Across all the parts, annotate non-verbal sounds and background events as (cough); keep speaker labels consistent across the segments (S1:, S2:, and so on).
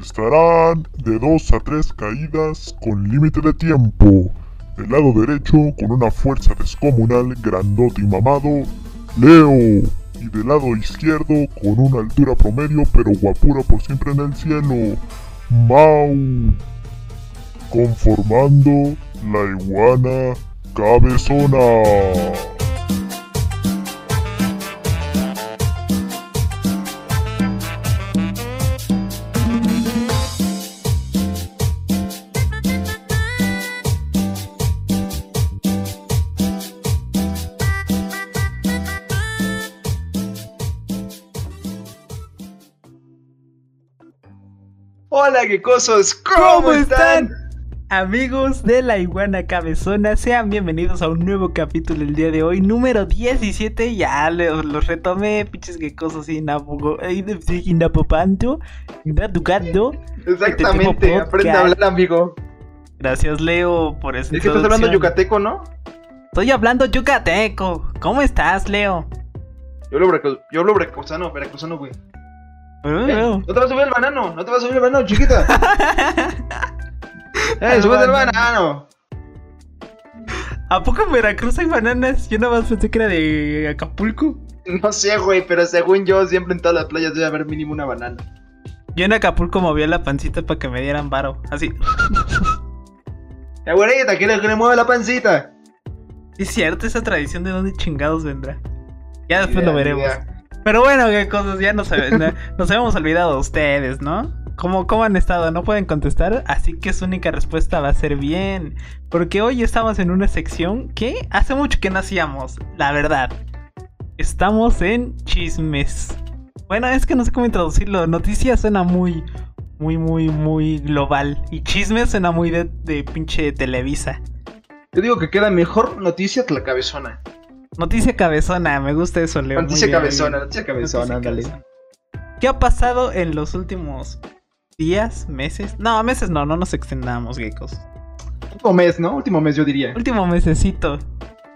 S1: Estarán de 2 a 3 caídas con límite de tiempo. Del lado derecho, con una fuerza descomunal, grandote y mamado, Leo. Y del lado izquierdo, con una altura promedio, pero guapura por siempre en el cielo, Mau. Conformando la iguana cabezona.
S2: Hola, gecosos, ¿cómo, están?
S3: Amigos de la iguana cabezona, sean bienvenidos a un nuevo capítulo el día de hoy, número 17. Ya los lo retomé, pinches gecosos inapopanto, inaducando.
S2: Exactamente, aprende a hablar, amigo.
S3: Gracias, Leo, por eso.
S2: Es que estás hablando yucateco, ¿no?
S3: Estoy hablando yucateco. ¿Cómo estás, Leo?
S2: Yo hablo, yo hablo veracruzano, veracruzano, güey. Eh, no te vas a subir el banano, no te vas a subir el banano, chiquita. (laughs) ¡Eh, sube el banano!
S3: ¿A poco en Veracruz hay bananas? Yo nada más pensé que era de Acapulco.
S2: No sé, güey, pero según yo, siempre en todas las playas debe haber mínimo una banana.
S3: Yo en Acapulco movía la pancita para que me dieran varo, así. (laughs)
S2: ¡Eh, güerita, que le, que le mueve la pancita!
S3: Es cierto, esa tradición de dónde chingados vendrá. Ya después lo veremos. Pero bueno, qué cosas, ya nos, (laughs) nos habíamos olvidado de ustedes, ¿no? ¿Cómo, ¿Cómo han estado? No pueden contestar, así que su única respuesta va a ser bien. Porque hoy estamos en una sección que hace mucho que no hacíamos, la verdad. Estamos en chismes. Bueno, es que no sé cómo introducirlo. Noticias suena muy, muy, muy, muy global. Y chismes suena muy de, de pinche Televisa.
S2: Yo digo que queda mejor noticia que la cabezona.
S3: Noticia cabezona, me gusta eso, Leo.
S2: Noticia cabezona, noticia cabezona, ándale.
S3: ¿Qué ha pasado en los últimos días, meses? No, meses no, no nos extendamos, geckos.
S2: Último mes, ¿no? Último mes, yo diría.
S3: Último mesecito.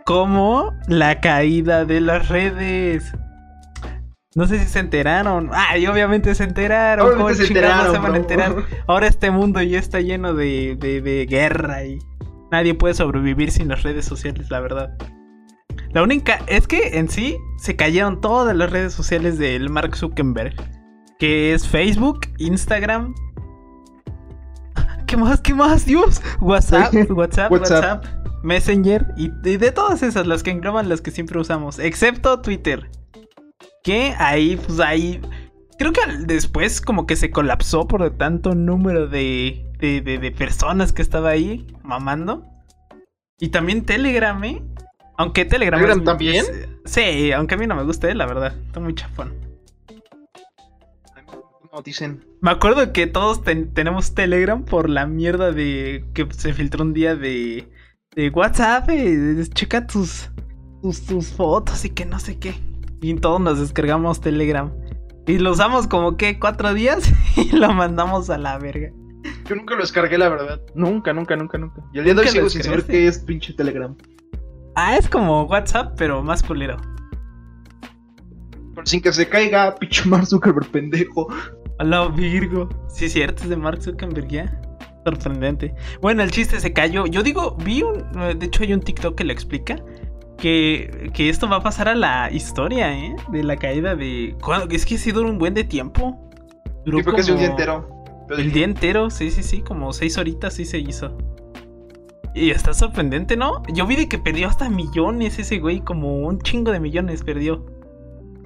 S3: Como la caída de las redes. No sé si se enteraron. Ay, obviamente se enteraron.
S2: Obviamente se enteraron,
S3: se van a enterar? (laughs) Ahora este mundo ya está lleno de, de, de guerra y nadie puede sobrevivir sin las redes sociales, la verdad. La única es que en sí se cayeron todas las redes sociales del Mark Zuckerberg, que es Facebook, Instagram. (laughs) ¿Qué más? ¿Qué más? Dios. WhatsApp, (laughs) WhatsApp, WhatsApp, Messenger y de, todas esas, las que engloban las que siempre usamos, excepto Twitter. Que ahí, pues ahí. Creo que después como que se colapsó por tanto número de, de, de personas que estaba ahí mamando. Y también Telegram, ¿eh? Aunque Telegram.
S2: ¿Telegram también?
S3: sí, aunque a mí no me gusta, la verdad. Está muy chafón.
S2: No, dicen.
S3: Me acuerdo que todos tenemos Telegram por la mierda de que se filtró un día de, de WhatsApp. Eh, checa tus, tus, tus fotos y que no sé qué. Y todos nos descargamos Telegram. Y lo usamos como que cuatro días (laughs) y lo mandamos a la verga.
S2: Yo nunca lo descargué, la verdad. Nunca, nunca, nunca, nunca. Y el día de hoy sigo sin saber qué es pinche Telegram.
S3: Ah, es como WhatsApp, pero más culero.
S2: Pero sin que se caiga, pinche Mark Zuckerberg pendejo.
S3: Hola, Virgo. Sí, cierto, es de Mark Zuckerberg ya. Sorprendente. Bueno, el chiste se cayó. Yo digo, vi un. De hecho, hay un TikTok que lo explica. Que, que esto va a pasar a la historia, ¿eh? De la caída de. Es que sí duró un buen de tiempo.
S2: Duró sí, como... un día entero.
S3: El día entero, sí, sí, sí. Como seis horitas sí se hizo. Y está sorprendente, ¿no? Yo vi de que perdió hasta millones ese güey, como un chingo de millones perdió.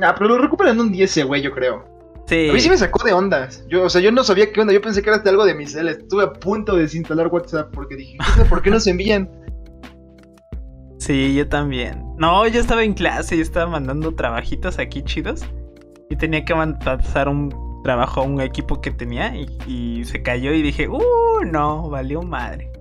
S2: Ah, pero lo recuperan en un 10 ese güey, yo creo.
S3: Sí.
S2: A mí sí me sacó de ondas. Yo, o sea, yo no sabía qué onda. Yo pensé que era algo de mis. Estuve a punto de desinstalar WhatsApp porque dije, ¿por qué no se envían? (laughs)
S3: Sí, yo también. No, yo estaba en clase y estaba mandando trabajitos aquí chidos. Y tenía que pasar un trabajo a un equipo que tenía y, y se cayó y dije, uh, no, valió madre.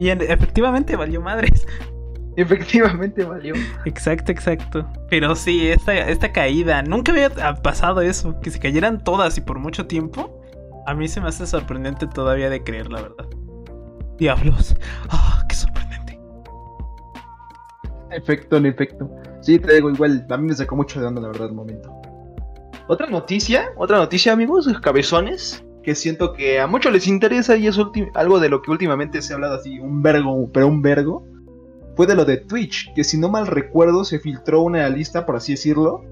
S3: Y efectivamente valió madres. (laughs)
S2: Efectivamente valió.
S3: Exacto, exacto. Pero sí, esta, esta caída, nunca había pasado eso, que se cayeran todas y por mucho tiempo. A mí se me hace sorprendente todavía de creer, la verdad. Diablos. Ah, qué sorprendente.
S2: Efecto, en efecto. Sí, te digo, igual, a mí me sacó mucho de onda, la verdad, el momento. Otra noticia, otra noticia, amigos, cabezones. Que siento que a muchos les interesa y es algo de lo que últimamente se ha hablado así, un vergo, pero un vergo, fue de lo de Twitch, que si no mal recuerdo se filtró una lista, por así decirlo,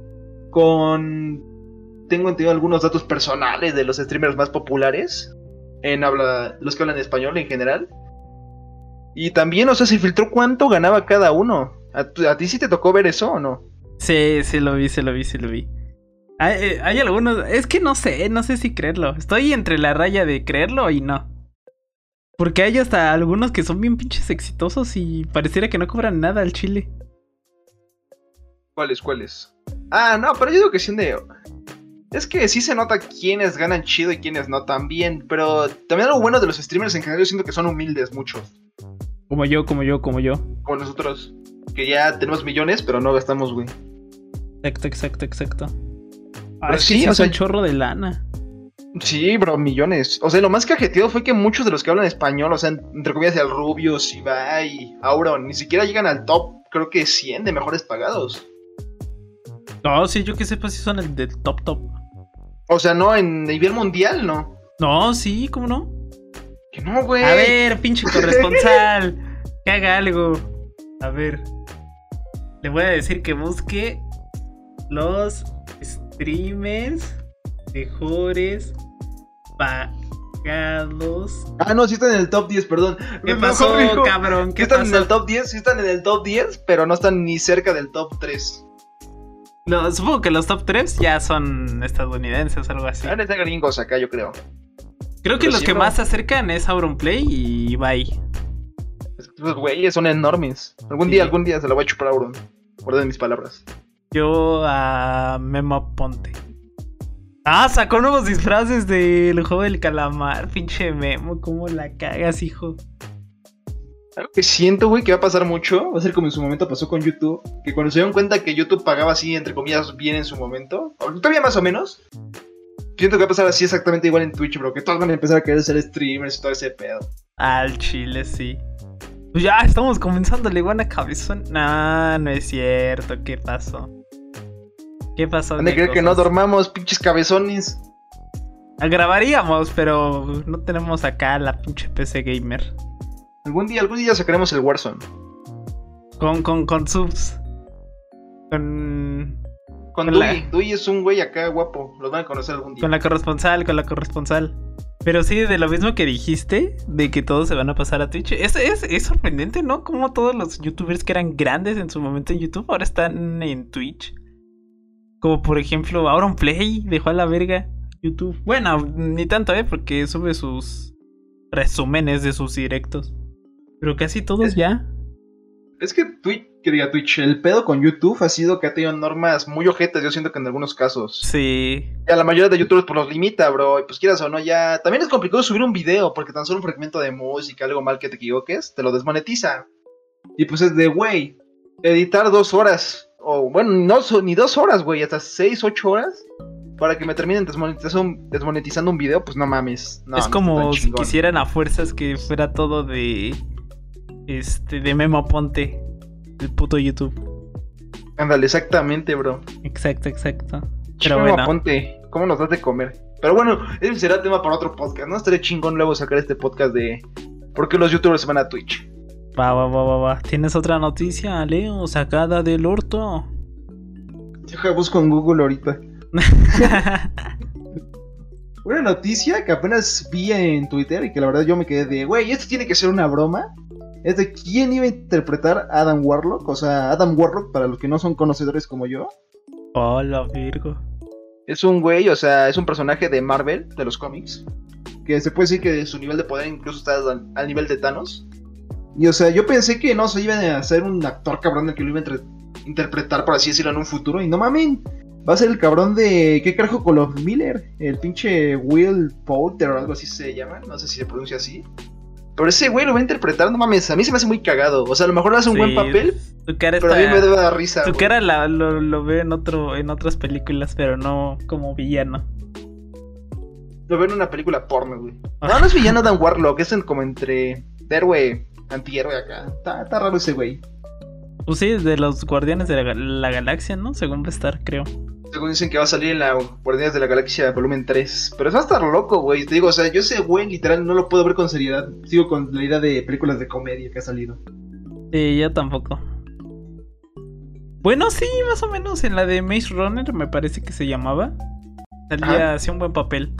S2: con... Tengo entendido algunos datos personales de los streamers más populares, en habla, los que hablan español en general. Y también, o sea, se filtró cuánto ganaba cada uno. ¿A, a ti sí te tocó ver eso o no?
S3: Sí, sí lo vi, sí lo vi, sí lo vi. Hay, eh, hay algunos, es que no sé, no sé si creerlo. Estoy entre la raya de creerlo y no. Porque hay hasta algunos que son bien pinches exitosos y pareciera que no cobran nada al chile.
S2: ¿Cuáles, cuáles? Ah, no, pero yo digo que sí de... Es que sí se nota quiénes ganan chido y quiénes no tan bien, pero también algo bueno de los streamers en general yo siento que son humildes muchos,
S3: Como yo, como yo, como yo.
S2: como nosotros, que ya tenemos millones, pero no gastamos, güey.
S3: Exacto, exacto, exacto. Ah, es
S2: sí,
S3: que
S2: o sea,
S3: un chorro de lana.
S2: Sí, bro, millones. O sea, lo más cajeteado fue que muchos de los que hablan español, o sea, entre comillas, el Rubius, Ibai, Auron, ni siquiera llegan al top, creo que 100 de mejores pagados.
S3: No, sí, yo que sepa si son el del top top.
S2: O sea, no, en nivel mundial, no.
S3: No, sí, ¿cómo no?
S2: Que no, güey.
S3: A ver, pinche corresponsal, (laughs) que haga algo. A ver. Le voy a decir que busque los streamers mejores pagados.
S2: Ah, no, sí están en el top 10, perdón.
S3: ¿Qué
S2: Me-
S3: pasó,
S2: digo,
S3: cabrón?
S2: Sí
S3: ¿Qué
S2: están en
S3: pasó?
S2: el top 10, sí están en el top 10, pero no están ni cerca del top 3.
S3: No, supongo que los top 3 ya son estadounidenses o algo así.
S2: Ahora están gringos acá, yo creo.
S3: Creo que
S2: pero
S3: los que más se acercan es Auronplay y Bye.
S2: Esos güeyes son enormes. Algún
S3: Sí.
S2: día, algún día se lo voy a chupar a Auron. Guarden mis palabras.
S3: Yo a Memo Ponte. Ah, sacó nuevos disfraces del juego del calamar, pinche Memo, cómo la cagas, hijo.
S2: Algo que siento, güey, que va a pasar mucho, va a ser como en su momento pasó con YouTube, que cuando se dieron cuenta que YouTube pagaba así, entre comillas, bien en su momento, todavía más o menos, siento que va a pasar así exactamente igual en Twitch, bro, que todos van a empezar a querer ser streamers y todo ese pedo.
S3: Al chile, sí. Pues ya estamos comenzando la iguana cabezón. No, no es cierto, ¿qué pasó? ¿Qué pasó?
S2: A
S3: ¿Qué
S2: creer que no dormamos, pinches cabezones.
S3: Ah, Grabaríamos, pero no tenemos acá la pinche PC gamer.
S2: Algún día, algún día sacaremos el Warzone.
S3: Con, con, con subs. Con.
S2: Con
S3: Con
S2: Dui.
S3: la-
S2: Dui es un güey acá guapo, los van a conocer algún día.
S3: Con la corresponsal, con la corresponsal. Pero sí, de lo mismo que dijiste, de que todos se van a pasar a Twitch. Es, es, es sorprendente, ¿no? Como todos los youtubers que eran grandes en su momento en YouTube ahora están en Twitch. Como por ejemplo, Auron Play dejó a la verga YouTube. Bueno, ni tanto, ¿eh? Porque sube sus resúmenes de sus directos. Pero casi todos
S2: Es-
S3: ya.
S2: Es que Twitch, que diga Twitch, el pedo con YouTube ha sido que ha tenido normas muy ojetas, yo siento que en algunos casos.
S3: Sí.
S2: Ya la mayoría de youtubers pues los limita, bro, y pues quieras o no, ya... También es complicado subir un video, porque tan solo un fragmento de música, algo mal que te equivoques, te lo desmonetiza. Y pues es de, güey, editar dos horas, o bueno, no ni dos horas, güey, hasta seis, ocho horas, para que me terminen desmonetizando, un video, pues no mames. No,
S3: es como si quisieran a fuerzas que fuera todo de. Este, de Memo Ponte. El puto YouTube.
S2: Ándale, exactamente, bro.
S3: Exacto, exacto.
S2: Pero
S3: Pero bueno.
S2: ponte, ¿cómo nos das de comer? Pero bueno, ese será tema para otro podcast, ¿no? Estaría chingón luego sacar este podcast de por qué los youtubers se van a Twitch.
S3: Va, va, va, va, va. ¿Tienes otra noticia, Leo? Sacada del orto.
S2: Deja busco en Google ahorita. (laughs) Una noticia que apenas vi en Twitter y que la verdad yo me quedé de, güey, esto tiene que ser una broma. Es de quién iba a interpretar a Adam Warlock. O sea, Adam Warlock, para los que no son conocedores como yo,
S3: Hola, Virgo.
S2: es un güey, o sea, es un personaje de Marvel, de los cómics. Que se puede decir que su nivel de poder incluso está al, al nivel de Thanos. Y o sea, yo pensé que no se iba a hacer un actor cabrón el que lo iba a entre- interpretar, por así decirlo, en un futuro. Y no mamen, va a ser el cabrón de. ¿Qué carajo con los Miller? El pinche Will Poulter o algo así se llama. No sé si se pronuncia así. Pero ese güey lo va a interpretar, no mames, a mí se me hace muy cagado. O sea, a lo mejor hace un buen papel,
S3: Tu cara
S2: pero a mí me
S3: está.
S2: debe dar risa.
S3: Tu
S2: güey.
S3: cara la- lo, lo veo en otro, en otras películas, pero no como villano.
S2: Lo veo en una película porno, güey. (laughs) No, no es villano Dan Warlock, es en- como entre de héroe, antihéroe acá. Está, está raro ese güey.
S3: Pues sí, de los guardianes de la, ga- la galaxia, ¿no? Según va a estar, creo.
S2: Según dicen que va a salir en la Guardianes de la Galaxia volumen 3. Pero eso va a estar loco, güey. Te digo, o sea, yo ese güey literal no lo puedo ver con seriedad. Sigo con la idea de películas de comedia que ha salido.
S3: Sí, yo tampoco. Bueno, sí, más o menos en la de Maze Runner me parece que se llamaba. Salía, hacía un buen papel.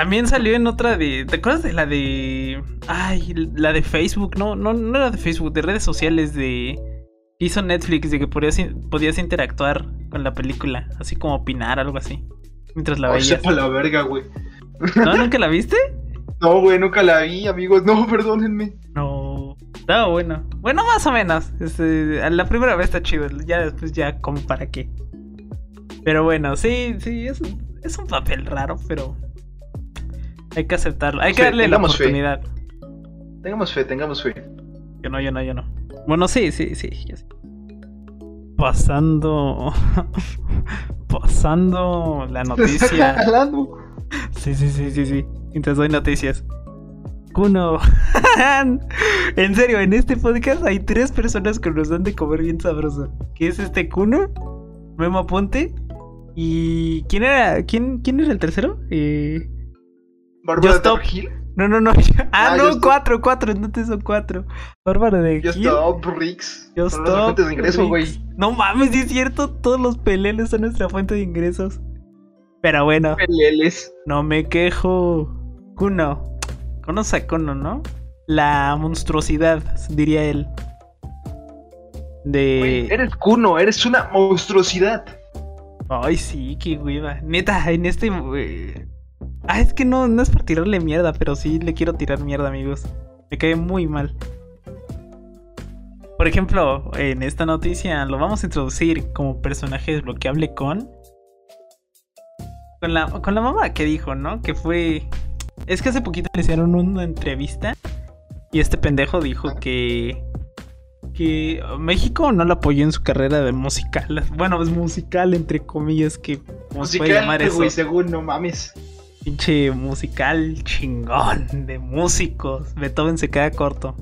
S3: También salió en otra de. ¿Te acuerdas de la de. Ay, la de Facebook? No, no, no era de Facebook, de redes sociales de. Hizo Netflix de que podías, podías interactuar con la película, así como opinar, algo así. Mientras la
S2: Oh,
S3: veías. (laughs)
S2: sepa la verga, güey.
S3: ¿No? ¿Nunca la viste?
S2: No, güey, nunca la vi, amigos. No, (laughs) perdónenme.
S3: No. Estaba bueno. Bueno, más o menos. Este, la primera vez está chido. Ya después ya como para qué. Pero bueno, sí, sí, es, es un papel raro, pero hay que aceptarlo. Hay que
S2: Sí,
S3: darle la
S2: fe.
S3: oportunidad.
S2: Tengamos fe, tengamos fe.
S3: Yo no, yo no, yo no. Bueno, sí, sí, sí. Pasando. (laughs) Pasando la (laughs) noticia. Sí, sí, sí, sí, sí. Mientras doy noticias. Kuno. (laughs) en serio, en este podcast hay tres personas que nos dan de comer bien sabroso. Que es este Kuno, Memo Ponte y ¿quién era? ¿Quién, quién era el tercero? Eh...
S2: Bárbara
S3: Just Stop.
S2: de Gil.
S3: No, no, no. (laughs) Ah,
S2: Ah,
S3: no, cuatro, cuatro, entonces son cuatro. Bárbara de
S2: Yo
S3: Gil.
S2: stop, Rix.
S3: Yo
S2: Son nuestras fuentes de ingreso, güey.
S3: No mames, sí es cierto, todos los peleles son nuestra fuente de ingresos. Pero bueno,
S2: Peleles.
S3: no me quejo. Kuno. Conoce a Kuno, ¿no? La monstruosidad, diría él. De.
S2: eres cuno, eres una monstruosidad.
S3: Ay, sí, qué hueva. Neta, en este. eh, Ah, es que no, no es por tirarle mierda, pero sí le quiero tirar mierda, amigos. Me cae muy mal. Por ejemplo, en esta noticia lo vamos a introducir como personaje desbloqueable con. Con la, con la mamá que dijo, ¿no? Que fue. Es que hace poquito le hicieron una entrevista. Y este pendejo dijo que. Que México no lo apoyó en su carrera de musical. Bueno, es musical, entre comillas, que. ¿Cómo se puede llamar eso?
S2: según no mames.
S3: Pinche musical chingón de músicos. Beethoven se queda corto.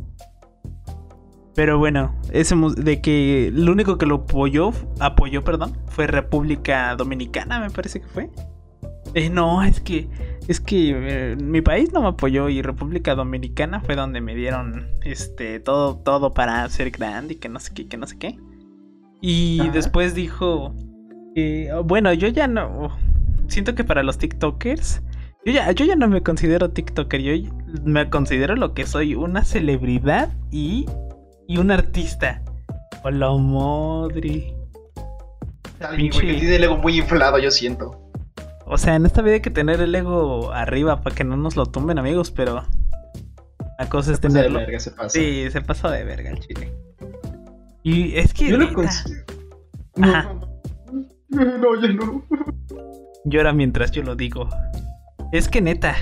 S3: Pero bueno, ese de que lo único que lo apoyó, apoyó, perdón, fue República Dominicana, me parece que fue. Eh, no, es que es que eh, mi país no me apoyó y República Dominicana fue donde me dieron este todo todo para ser grande y que no sé qué, que no sé qué. Y
S2: Ajá.
S3: después dijo que bueno, yo ya no siento que para los TikTokers yo ya, yo ya no me considero TikToker, yo me considero lo que soy, una celebridad y, y un artista. Hola.
S2: Alguien, que tiene el ego muy inflado, yo siento.
S3: O sea, en esta vida hay que tener el ego arriba para que no nos lo tumben, amigos, pero la cosa es
S2: Se de
S3: tenerlo.
S2: verga, se pasa.
S3: Sí, se pasó de verga el chile. Y es que
S2: Yo lo considero.
S3: Ajá.
S2: No, no, ya no.
S3: llora mientras yo lo digo. Es que neta,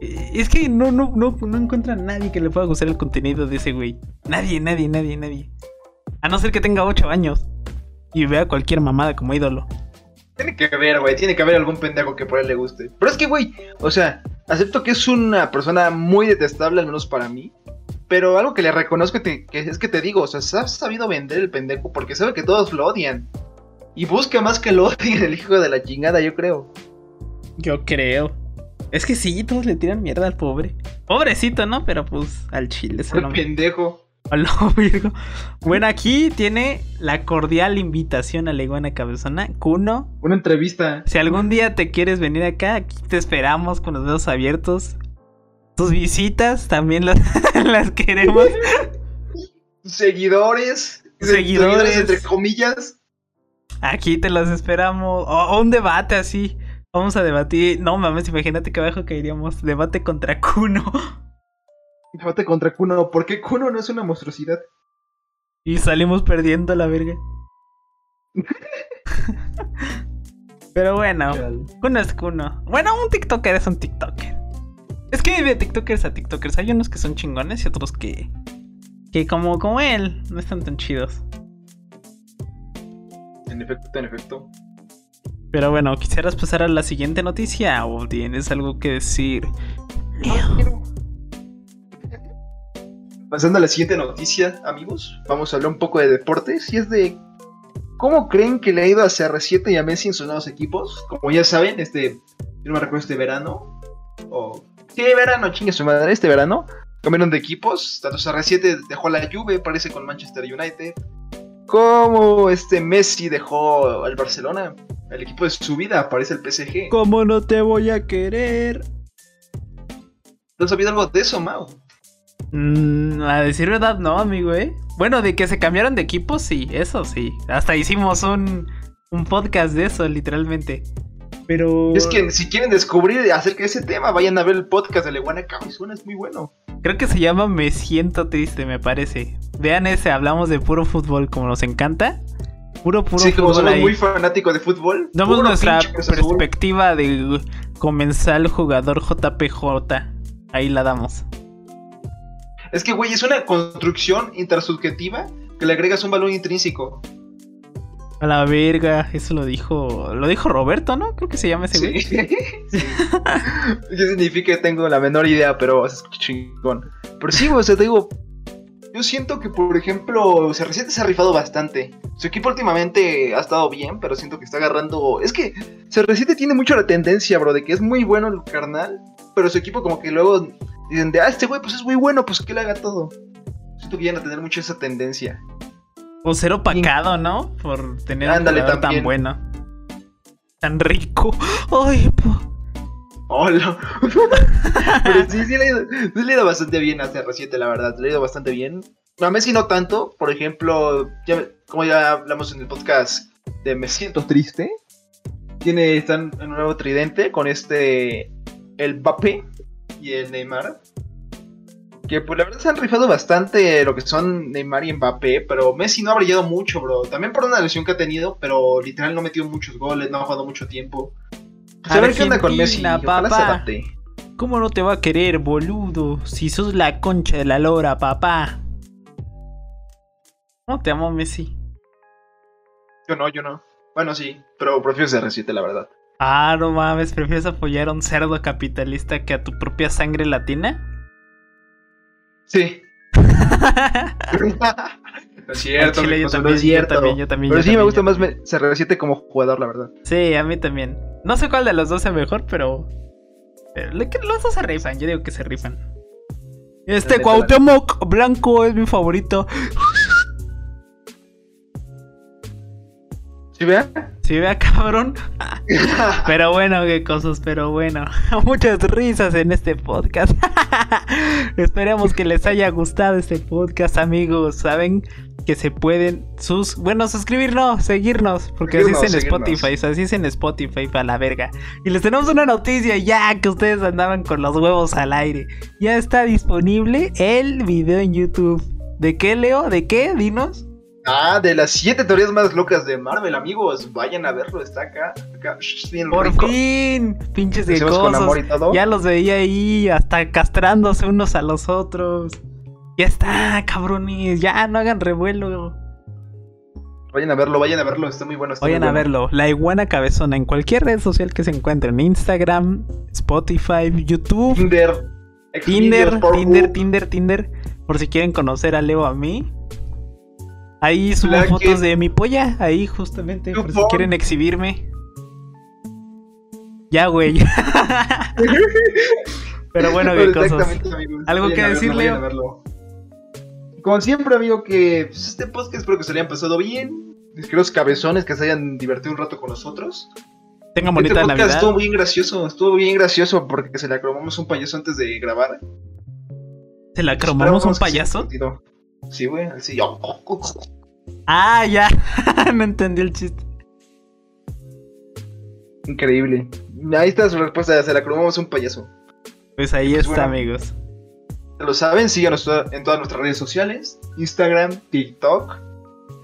S3: eh, es que no, no, no, no encuentra a nadie que le pueda gustar el contenido de ese güey. Nadie, nadie, nadie, nadie. A no ser que tenga 8 años y vea cualquier mamada como ídolo.
S2: Tiene que haber, güey, tiene que haber algún pendejo que por él le guste. Pero es que, güey, o sea, acepto que es una persona muy detestable, al menos para mí. Pero algo que le reconozco te- que es que te digo, o sea, se ha sabido vender el pendejo porque sabe que todos lo odian. Y busca más que lo (laughs) odien el hijo de la chingada, yo creo.
S3: Yo creo. Es que sí, todos le tiran mierda al pobre. Pobrecito, ¿no? Pero pues al chile se lo
S2: pendejo. (laughs)
S3: A lo virgo. Bueno, aquí tiene la cordial invitación a la iguana cabezona. Kuno,
S2: Una entrevista.
S3: si algún día te quieres venir acá, aquí te esperamos con los dedos abiertos. Tus visitas también las, (laughs) las queremos.
S2: Seguidores.
S3: Seguidores.
S2: entre comillas.
S3: Aquí te las esperamos. O, o un debate así. Vamos a debatir. No mames, imagínate que abajo caeríamos. Debate contra (laughs) Kuno.
S2: Debate contra Kuno. ¿Por qué Kuno no es una monstruosidad?
S3: Y salimos perdiendo la verga. (laughs) Pero bueno. Kuno es Kuno. Bueno, un TikToker es un TikToker. Es que hay de TikTokers a TikTokers. Hay unos que son chingones y otros que. Que como, como él, no están tan chidos.
S2: En efecto, en efecto.
S3: Pero bueno, ¿quisieras pasar a la siguiente noticia o tienes algo que decir?
S2: Pasando a la siguiente noticia, amigos, vamos a hablar un poco de deportes y es de ¿Cómo creen que le ha ido a CR7 y a Messi en sus nuevos equipos? Como ya saben, este, yo no me recuerdo este verano, o... Sí, verano, chingue su madre, este verano, cambiaron de equipos, tanto CR7 dejó la Juve, parece con Manchester United, como este Messi dejó al Barcelona, el equipo de su vida, parece el PSG.
S3: ¿Cómo no te voy a querer?
S2: ¿No has sabido algo de eso, Mau?
S3: Mm, a decir verdad, no, amigo, ¿eh? Bueno, de que se cambiaron de equipo, sí, eso sí. Hasta hicimos un, un podcast de eso, literalmente. Pero.
S2: Es que si quieren descubrir acerca de ese tema, vayan a ver el podcast de Leguana Cabezona, es muy bueno.
S3: Creo que se llama Me siento triste, me parece. Vean ese, hablamos de puro fútbol como nos encanta. Puro, puro
S2: sí, como
S3: fútbol
S2: somos
S3: ahí.
S2: muy fanáticos de fútbol.
S3: Damos nuestra perspectiva de comensal jugador JPJ. Ahí la damos.
S2: Es que, güey, es una construcción intersubjetiva que le agregas un valor intrínseco.
S3: A la verga, eso lo dijo. Lo dijo Roberto, ¿no? Creo que se llama ese
S2: Sí.
S3: güey. (laughs)
S2: Sí. ¿Qué significa? Tengo la menor idea, pero es chingón. Pero sí, güey, o sea, te digo. Yo siento que, por ejemplo, CR7 se ha rifado bastante. Su equipo últimamente ha estado bien, pero siento que está agarrando. Es que CR7 tiene mucho la tendencia, bro, de que es muy bueno el carnal, pero su equipo, como que luego dicen de, ah, este güey, pues es muy bueno, pues que le haga todo. Siento que a tener mucho esa tendencia.
S3: O ser opacado, ¿no? Por tener
S2: Ándale,
S3: un tan bueno. Tan rico. (gasps) Ay, po.
S2: Hola. (laughs) Pero sí, sí le, ha ido, sí le ha ido bastante bien a CR7, la verdad. Le ha ido bastante bien. A Messi no tanto. Por ejemplo, ya- como ya hablamos en el podcast de Me siento triste. Tiene, están en un nuevo tridente con este. El Mbappé y el Neymar. Que pues la verdad se han rifado bastante lo que son Neymar y Mbappé. Pero Messi no ha brillado mucho, bro. También por una lesión que ha tenido. Pero literal no ha metido muchos goles, no ha jugado mucho tiempo. A ver qué onda con Messi.
S3: Papá. ¿Cómo no te va a querer, boludo? Si sos la concha de la lora, papá. No te amo, Messi.
S2: Yo no, yo no. Bueno, sí, pero prefiero CR7, la verdad.
S3: Ah, no mames, ¿prefieres apoyar a un cerdo capitalista que a tu propia sangre latina?
S2: Sí. (laughs) (laughs) no es cierto,
S3: chile, yo
S2: no
S3: también,
S2: es
S3: yo
S2: cierto.
S3: también, yo también,
S2: Pero
S3: yo
S2: sí me gusta más me- CR7 como jugador, la verdad.
S3: Sí, a mí también. No sé cuál de los dos es mejor, pero. los dos se rifan, yo digo que se rifan. Este Cuauhtémoc Blanco es mi favorito.
S2: ¿Sí vea?
S3: Si vea, cabrón. (laughs) Pero bueno, qué cosas, pero bueno. (laughs) Muchas risas en este podcast. (laughs) Esperemos que les haya gustado este podcast, amigos. Saben que se pueden sus bueno suscribirnos, seguirnos, porque así es en
S2: Seguirnos,
S3: Spotify, así es en Spotify para la verga. Y les tenemos una noticia ya que ustedes andaban con los huevos al aire. Ya está disponible el video en YouTube. ¿De qué, Leo? ¿De qué? Dinos.
S2: ah, de las 7 teorías más locas de Marvel, amigos. Vayan a verlo, está acá. acá shh, bien
S3: Por
S2: rico.
S3: fin, pinches
S2: y todo.
S3: Ya los veía ahí, hasta castrándose unos a los otros. Ya está, cabrones, ya no hagan revuelo.
S2: Vayan a verlo, vayan a verlo, está muy bueno. está
S3: Vayan
S2: muy
S3: a verlo. La iguana cabezona en cualquier red social que se encuentren: Instagram, Spotify, YouTube,
S2: Tinder.
S3: Tinder. Tinder, Tinder, Tinder. Por si quieren conocer a Leo a mí. Ahí subo fotos de mi polla, ahí justamente, por si quieren exhibirme. Ya, güey. (laughs) (laughs) Pero bueno, cosas. ¿Algo que
S2: a Como siempre, amigo, que pues, este podcast espero que se le hayan pasado bien. Los cabezones que se hayan divertido un rato con nosotros.
S3: Tengan
S2: Este
S3: bonita
S2: podcast
S3: Navidad.
S2: estuvo bien gracioso, estuvo bien gracioso porque se le acromamos un payaso antes de grabar.
S3: ¿Se la cromamos un payaso?
S2: Sí, güey, así.
S3: Ah, ya. (laughs) no entendí el chiste.
S2: Increíble. Ahí está su respuesta, se la cromamos un payaso.
S3: Pues ahí
S2: Pues
S3: está,
S2: bueno.
S3: amigos.
S2: Ya lo saben, síganos en todas nuestras redes sociales: Instagram, TikTok.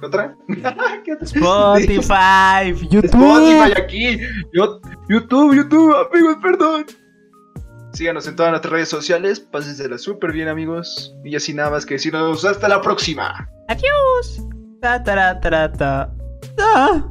S2: ¿Qué otra? (laughs) ¿Qué otra?
S3: Spotify, (laughs) YouTube.
S2: Spotify aquí. Yo- YouTube, YouTube, amigos, perdón. Síganos en todas nuestras redes sociales. Pásensela súper bien, amigos. Y así nada más que decirnos hasta la próxima.
S3: Adiós. Ta, ta, ta, ta. Ah.